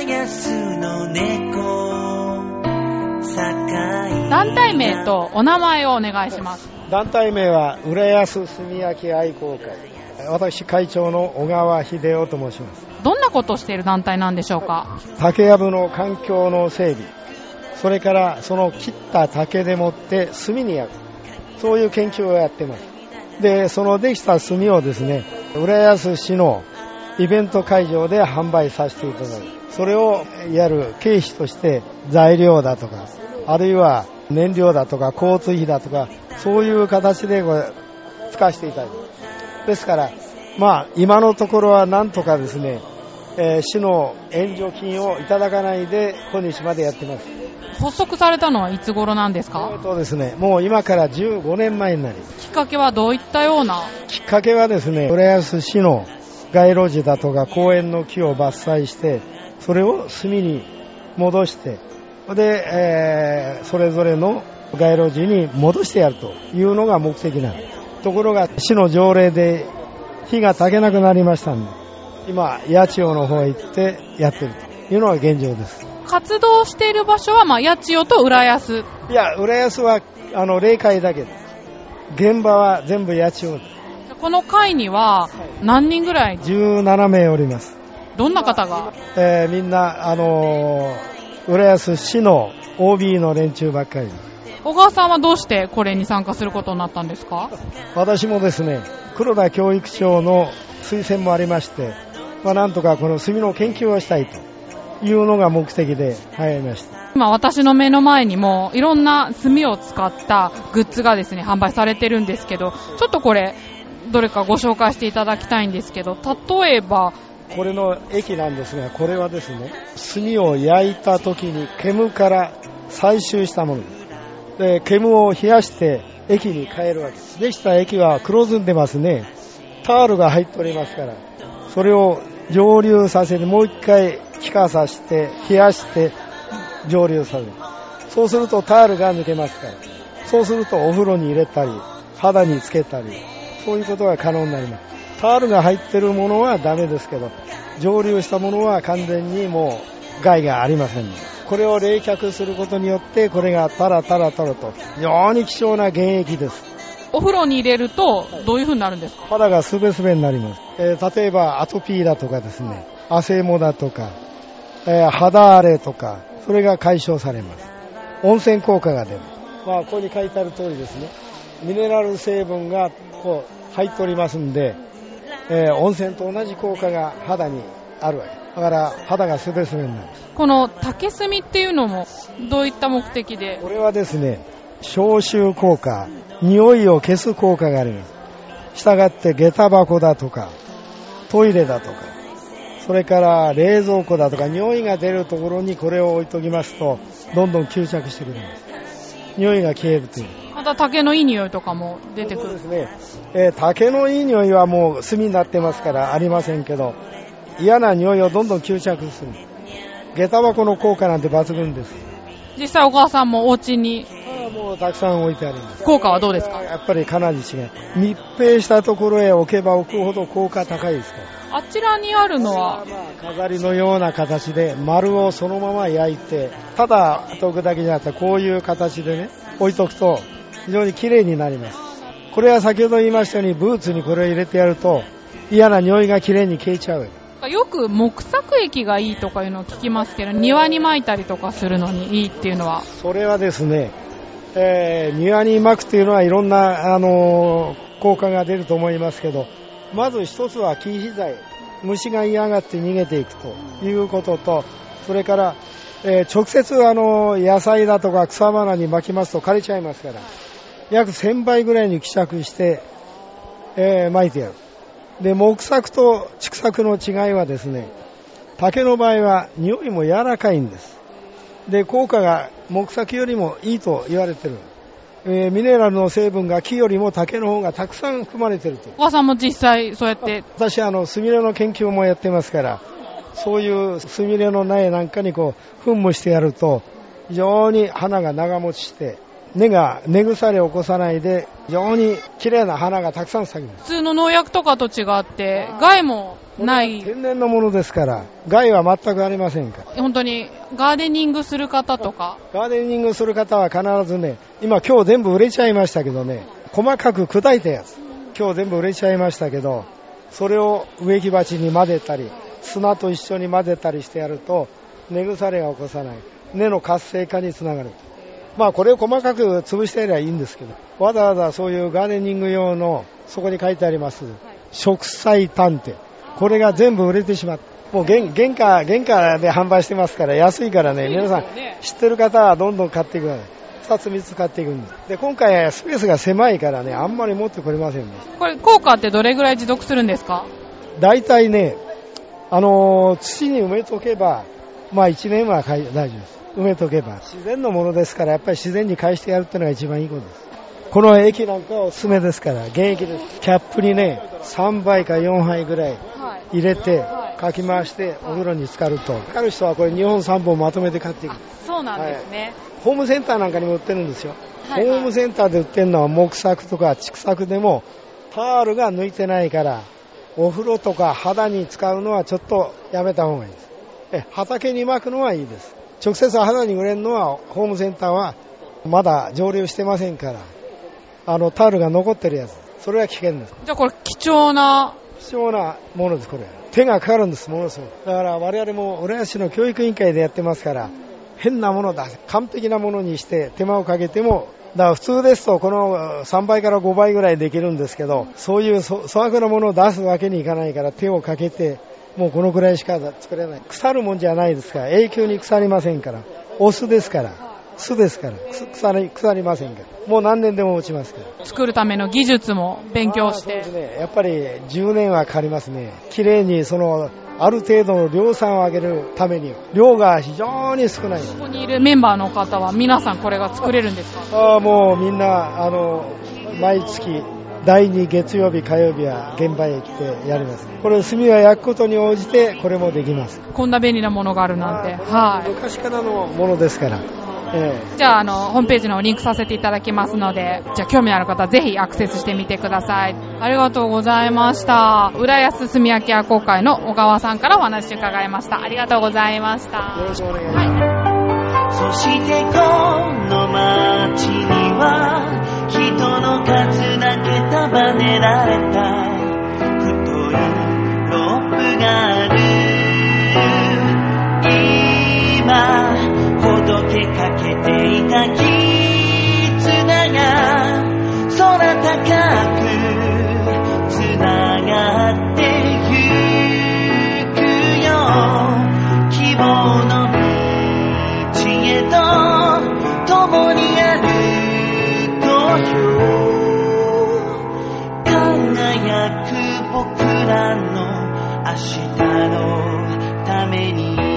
安の猫。団体名とお名前をお願いします。団体名は浦安炭焼き愛好会。私会長の小川秀夫と申します。どんなことをしている団体なんでしょうか？竹やぶの環境の整備。それからその切った竹でもって炭に焼く。そういう研究をやってます。でそのできた炭をですね浦安市のイベント会場で販売させていただく。それをやる経費として材料だとかあるいは燃料だとか交通費だとかそういう形で使わせていただいて。ですからまあ今のところはなんとかですね、えー市の援助金をいただかないで今日までやってます。発足されたのはいつ頃なんですえかーとですねもう今から15年前になりきっかけはどういったような？きっかけはですね、浦安市の街路樹だとか公園の木を伐採して、それを炭に戻して、で、えーそれぞれの街路樹に戻してやるというのが目的なんです。ところが市の条例で火が焚けなくなりましたんで、今、八千代の方へ行ってやってるというのが現状です。活動している場所は、まあ、八千代と浦安。いや、浦安は、あの、霊界だけです。現場は全部八千代です。この会には何人ぐらい、17名おります。どんな方が？えーみんな、あのー浦安市の OB の連中ばっかり。小川さんはどうしてこれに参加することになったんですか？私もですね、黒田教育長の推薦もありまして、まあ、なんとかこの炭の研究をしたいというのが目的で入りました。今私の目の前にもいろんな炭を使ったグッズがですね、販売されてるんですけど、ちょっとこれ、どれかご紹介していただきたいんですけど、例えば、これの液なんですが、これはですね、炭を焼いた時に煙から採集したものです。で、煙を冷やして液に変えるわけです。できた液は黒ずんでますね。タールが入っておりますから、それを蒸留させて、もう一回気化させて、冷やして蒸留させる。そうするとタールが抜けますから。そうするとお風呂に入れたり、肌につけたり、そういうことが可能になります。タールが入ってるものはダメですけど、蒸留したものは完全にもう害がありません。これを冷却することによって、これがタラタラタラと、非常に貴重な原液です。お風呂に入れるとどういう風になるんですか？肌がすべすべになります。えー例えばアトピーだとかですね、汗もだとか、えー肌荒れとか、それが解消されます。温泉効果が出る。まあ、ここに書いてある通りですね、ミネラル成分がこう入っておりますんで、えー温泉と同じ効果が肌にあるわけ。だから肌がすべすべになる。この竹炭っていうのもどういった目的で？これはですね、消臭効果、匂いを消す効果があります。したがって下駄箱だとか、トイレだとか、それから冷蔵庫だとか、匂いが出るところにこれを置いときますと、どんどん吸着してくれます。匂いが消えるという。また竹のいい匂いとかも出てくるそうですね。えー竹のいい匂いはもう炭になってますからありませんけど、嫌な匂いをどんどん吸着する。下駄箱の効果なんて抜群です。実際小川さんもお家にもうたくさん置いてあります。効果はどうですか？やっぱりかなり違う。密閉したところへ置けば置くほど効果高いですから。あちらにあるのは？まあ飾りのような形で丸をそのまま焼いて、ただ置くだけじゃなくてこういう形でね、置いとくと非常に綺麗になります。これは先ほど言いましたようにブーツにこれを入れてやると嫌な匂いが綺麗に消えちゃう。よく木作液がいいとかいうのを聞きますけど庭に撒いたりとかするのにいいっていうのはそれはですね、えー庭に巻くというのはいろんな、あのー効果が出ると思いますけど、まず一つは禁止剤、虫が嫌がって逃げていくということと、それから、えー直接、あのー野菜だとか草花に巻きますと枯れちゃいますから、約1000倍ぐらいに希釈して、えー巻いてやる。で、木作と畜作の違いはですね、竹の場合は匂いも柔らかいんです。で、効果が木作よりもいいと言われてる。えーミネラルの成分が木よりも竹の方がたくさん含まれてると。小川さんも実際そうやって私、あの、スミレの研究もやってますから、そういうスミレの苗なんかにこう、噴霧してやると、非常に花が長持ちして、根が根腐れを起こさないで、非常に綺麗な花がたくさん咲きます。普通の農薬とかと違って、害もない、天然のものですから、害は全くありませんから。本当にガーデニングする方とか、ガーデニングする方は必ずね、今今日全部売れちゃいましたけどね、細かく砕いたやつ。今日全部売れちゃいましたけど、それを植木鉢に混ぜたり、砂と一緒に混ぜたりしてやると、根腐れが起こさない。根の活性化につながる。まあこれを細かく潰してやればいいんですけど、わざわざそういうガーデニング用の、そこに書いてあります、植栽探偵。これが全部売れてしまった。もう原原価、原価で販売してますから安いからね、皆さん知ってる方はどんどん買ってください。2つ3つ買っていくんです。で、今回はスペースが狭いからね、あんまり持ってこれませんでした。これ効果ってどれぐらい持続するんですか？大体ね、あのー土に埋めとけば、まあ1年は大丈夫です。埋めとけば。自然のものですから、やっぱり自然に返してやるっていうのが一番いいことです。この液なんかはおすすめですから、現役です。キャップにね、3杯か4杯ぐらいはい。入れて、かき回してお風呂に浸かると。かかる人はこれ2本3本まとめて買っていく。そうなんですね。ホームセンターなんかにも売ってるんですよ。はいはいホームセンターで売ってるのは木作とか畜作でもタールが抜いてないからお風呂とか肌に使うのはちょっとやめた方がいいです。え畑に巻くのはいいです。直接肌に売れるのはホームセンターはまだ上流してませんからあのタールが残ってるやつそれは危険です。じゃあこれ貴重な、貴重なものです、これ。手がかかるんです、ものすごく。だから我々も浦安市の教育委員会でやってますから、変なものだ、完璧なものにして手間をかけても、だから普通ですとこの3倍から5倍ぐらいできるんですけど、そういう粗粗悪なものを出すわけにいかないから手をかけて、もうこのくらいしか作れない。腐るもんじゃないですから、永久に腐りませんから。お酢ですから。酢ですから。く腐り、腐りませんから。もう何年でも落ちますから。作るための技術も勉強してそう。ですね。やっぱり10年はかかりますね。綺麗にその、ある程度の量産を上げるために、量が非常に少ない。ここにいるメンバーの方は皆さんこれが作れるんですか？ああ、もうみんな、あの、毎月、第2月曜日、火曜日は現場へ来てやります。これ、炭は焼くことに応じて、これもできます。こんな便利なものがあるなんて。はい。昔からのものですから。えじゃあ、あの、ホームページのリンクさせていただきますので、じゃあ、興味ある方はぜひアクセスしてみてください。ありがとうございました。浦安住み焼き屋公会の小川さんからお話伺いました。ありがとうございました。えよろしくお願いします。はい。そしてこの街には人の数だけ束ねられた。太いロープがある。今ほどけかけていた絆が。空高くつながってゆくよ。希望の道へと共に歩こう輝く僕らの明日のために